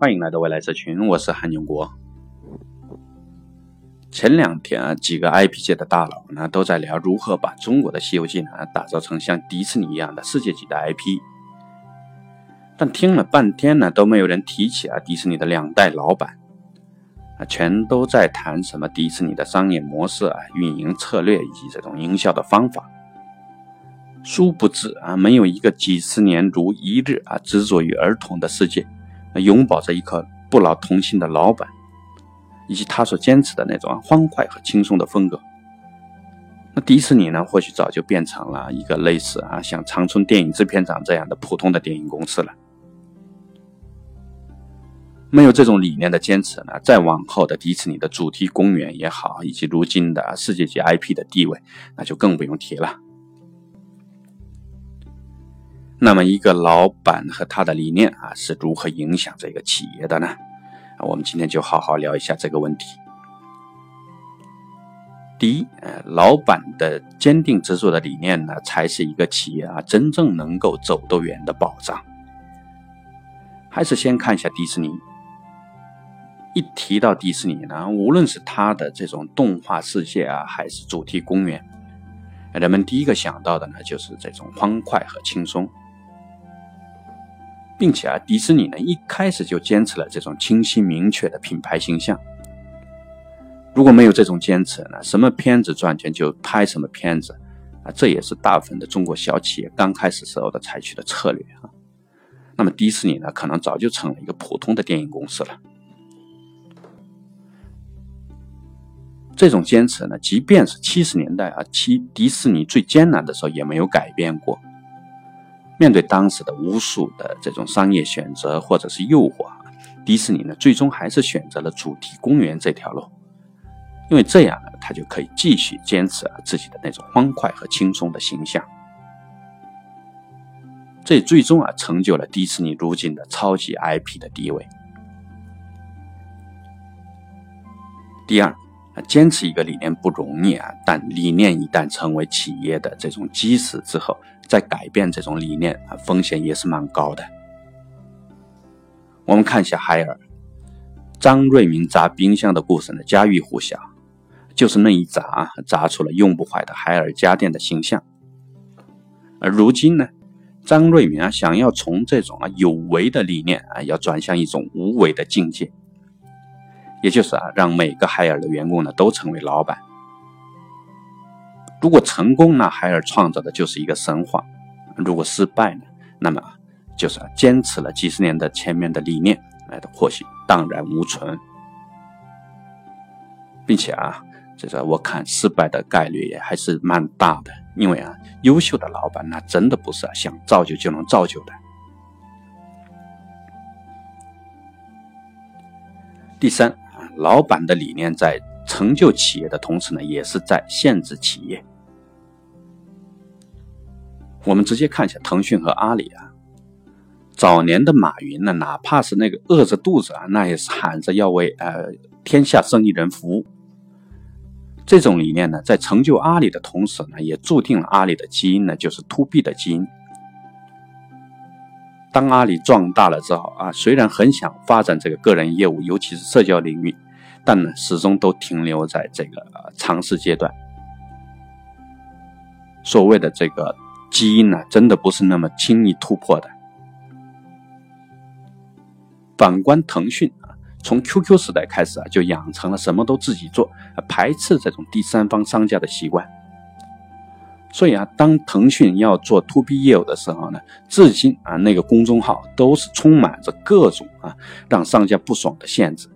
欢迎来到未来社群，我是韩永国。前两天啊，几个 IP 界的大佬呢都在聊如何把中国的《西游记》呢打造成像迪士尼一样的世界级的 IP，但听了半天呢都没有人提起啊迪士尼的两代老板啊，全都在谈什么迪士尼的商业模式啊、运营策略以及这种营销的方法。殊不知啊，没有一个几十年如一日啊执着于儿童的世界。拥抱着一颗不老童心的老板，以及他所坚持的那种欢快和轻松的风格，那迪士尼呢？或许早就变成了一个类似啊像长春电影制片厂这样的普通的电影公司了。没有这种理念的坚持呢，再往后的迪士尼的主题公园也好，以及如今的世界级 IP 的地位，那就更不用提了。那么，一个老板和他的理念啊，是如何影响这个企业的呢？我们今天就好好聊一下这个问题。第一，呃，老板的坚定执着的理念呢，才是一个企业啊真正能够走得远的保障。还是先看一下迪士尼。一提到迪士尼呢，无论是它的这种动画世界啊，还是主题公园，人们第一个想到的呢，就是这种欢快和轻松。并且啊，迪士尼呢一开始就坚持了这种清晰明确的品牌形象。如果没有这种坚持呢，什么片子赚钱就拍什么片子啊，这也是大部分的中国小企业刚开始时候的采取的策略啊。那么迪士尼呢，可能早就成了一个普通的电影公司了。这种坚持呢，即便是七十年代啊，七迪士尼最艰难的时候也没有改变过。面对当时的无数的这种商业选择或者是诱惑，迪士尼呢最终还是选择了主题公园这条路，因为这样呢，他就可以继续坚持啊自己的那种欢快和轻松的形象。这最终啊成就了迪士尼如今的超级 IP 的地位。第二，坚持一个理念不容易啊，但理念一旦成为企业的这种基石之后。再改变这种理念，风险也是蛮高的。我们看一下海尔，张瑞敏砸冰箱的故事呢，家喻户晓，就是那一砸啊，砸出了用不坏的海尔家电的形象。而如今呢，张瑞敏啊，想要从这种啊有为的理念啊，要转向一种无为的境界，也就是啊，让每个海尔的员工呢，都成为老板。如果成功，呢海尔创造的就是一个神话；如果失败呢，那么就是坚持了几十年的前面的理念，哎，或许荡然无存。并且啊，这个我看失败的概率也还是蛮大的，因为啊，优秀的老板那真的不是啊想造就就能造就的。第三，老板的理念在。成就企业的同时呢，也是在限制企业。我们直接看一下腾讯和阿里啊，早年的马云呢，哪怕是那个饿着肚子啊，那也是喊着要为呃天下生意人服务。这种理念呢，在成就阿里的同时呢，也注定了阿里的基因呢，就是 to B 的基因。当阿里壮大了之后啊，虽然很想发展这个个人业务，尤其是社交领域。但呢，始终都停留在这个尝试阶段。所谓的这个基因呢，真的不是那么轻易突破的。反观腾讯啊，从 QQ 时代开始啊，就养成了什么都自己做，排斥这种第三方商家的习惯。所以啊，当腾讯要做 To B 业务的时候呢，至今啊，那个公众号都是充满着各种啊让商家不爽的限制。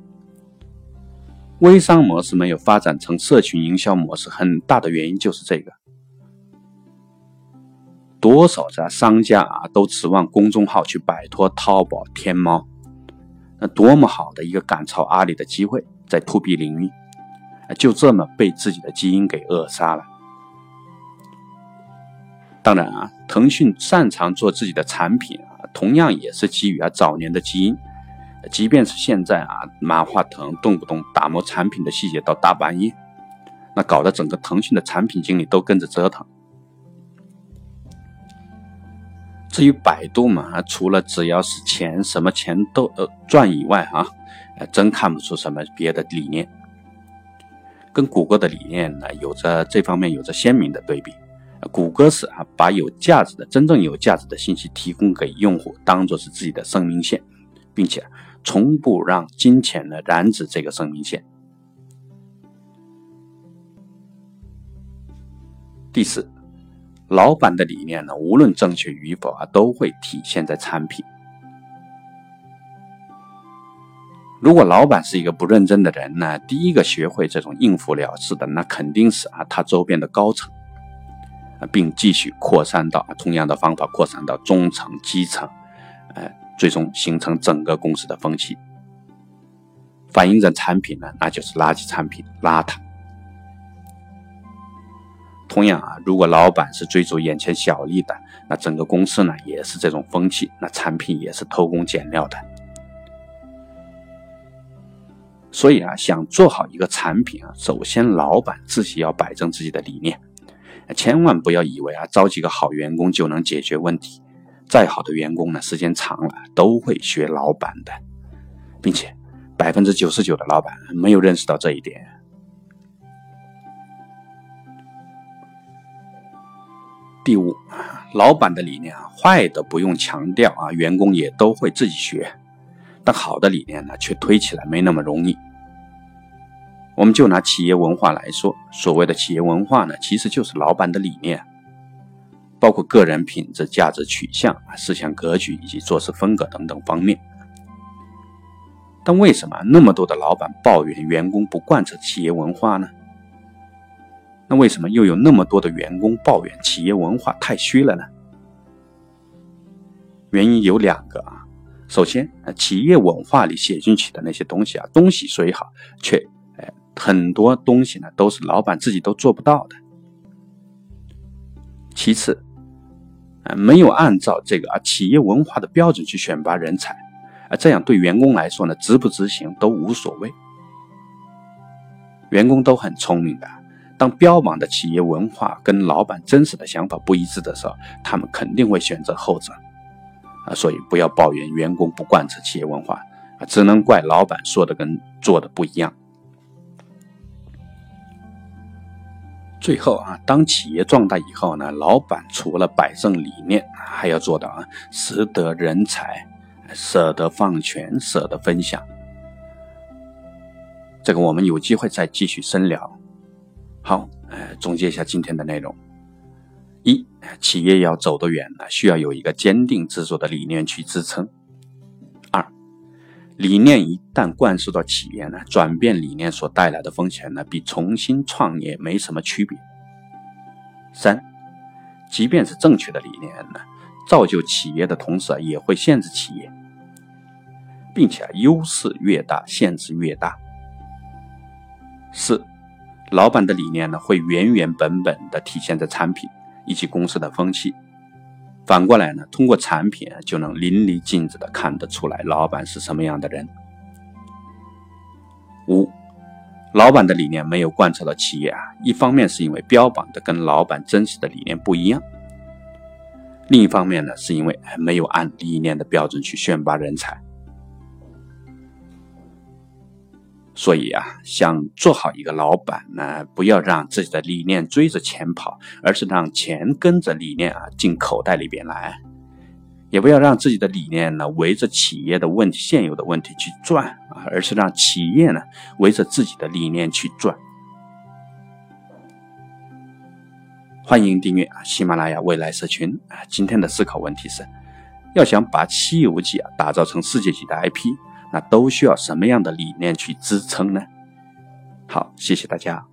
微商模式没有发展成社群营销模式，很大的原因就是这个。多少家商家啊，都指望公众号去摆脱淘宝、天猫，那多么好的一个赶超阿里的机会，在 to B 领域，就这么被自己的基因给扼杀了。当然啊，腾讯擅长做自己的产品啊，同样也是基于啊早年的基因。即便是现在啊，马化腾动不动打磨产品的细节到大半夜，那搞得整个腾讯的产品经理都跟着折腾。至于百度嘛，除了只要是钱，什么钱都呃赚以外啊，真看不出什么别的理念。跟谷歌的理念呢，有着这方面有着鲜明的对比。谷歌是啊，把有价值的、真正有价值的信息提供给用户，当做是自己的生命线，并且从不让金钱呢染指这个生命线。第四。老板的理念呢，无论正确与否啊，都会体现在产品。如果老板是一个不认真的人呢，第一个学会这种应付了事的，那肯定是啊他周边的高层，并继续扩散到同样的方法扩散到中层、基层，最终形成整个公司的风气。反映在产品呢，那就是垃圾产品，邋遢。同样啊，如果老板是追逐眼前小利的，那整个公司呢也是这种风气，那产品也是偷工减料的。所以啊，想做好一个产品啊，首先老板自己要摆正自己的理念，千万不要以为啊招几个好员工就能解决问题。再好的员工呢，时间长了都会学老板的，并且百分之九十九的老板没有认识到这一点。第五，老板的理念啊，坏的不用强调啊，员工也都会自己学；但好的理念呢，却推起来没那么容易。我们就拿企业文化来说，所谓的企业文化呢，其实就是老板的理念，包括个人品质、价值取向、思想格局以及做事风格等等方面。但为什么那么多的老板抱怨员工不贯彻企业文化呢？那为什么又有那么多的员工抱怨企业文化太虚了呢？原因有两个啊。首先，企业文化里写进去的那些东西啊，东西虽好，却哎很多东西呢都是老板自己都做不到的。其次，啊没有按照这个啊企业文化的标准去选拔人才，啊这样对员工来说呢，执不执行都无所谓。员工都很聪明的。当标榜的企业文化跟老板真实的想法不一致的时候，他们肯定会选择后者啊！所以不要抱怨员工不贯彻企业文化啊，只能怪老板说的跟做的不一样。最后啊，当企业壮大以后呢，老板除了摆正理念，还要做到啊，识得人才，舍得放权，舍得分享。这个我们有机会再继续深聊。好，呃，总结一下今天的内容：一，企业要走得远呢，需要有一个坚定执着的理念去支撑；理念一旦灌输到企业呢，转变理念所带来的风险呢，比重新创业没什么区别；三，即便是正确的理念呢，造就企业的同时啊，也会限制企业，并且优势越大，限制越大；四。老板的理念呢，会原原本本的体现在产品以及公司的风气。反过来呢，通过产品就能淋漓尽致的看得出来老板是什么样的人。五，老板的理念没有贯彻到企业啊，一方面是因为标榜的跟老板真实的理念不一样，另一方面呢，是因为没有按理念的标准去选拔人才。所以啊，想做好一个老板呢，不要让自己的理念追着钱跑，而是让钱跟着理念啊进口袋里边来；也不要让自己的理念呢围着企业的问题、现有的问题去转啊，而是让企业呢围着自己的理念去转。欢迎订阅啊喜马拉雅未来社群啊。今天的思考问题是：要想把《西游记》啊打造成世界级的 IP。那都需要什么样的理念去支撑呢？好，谢谢大家。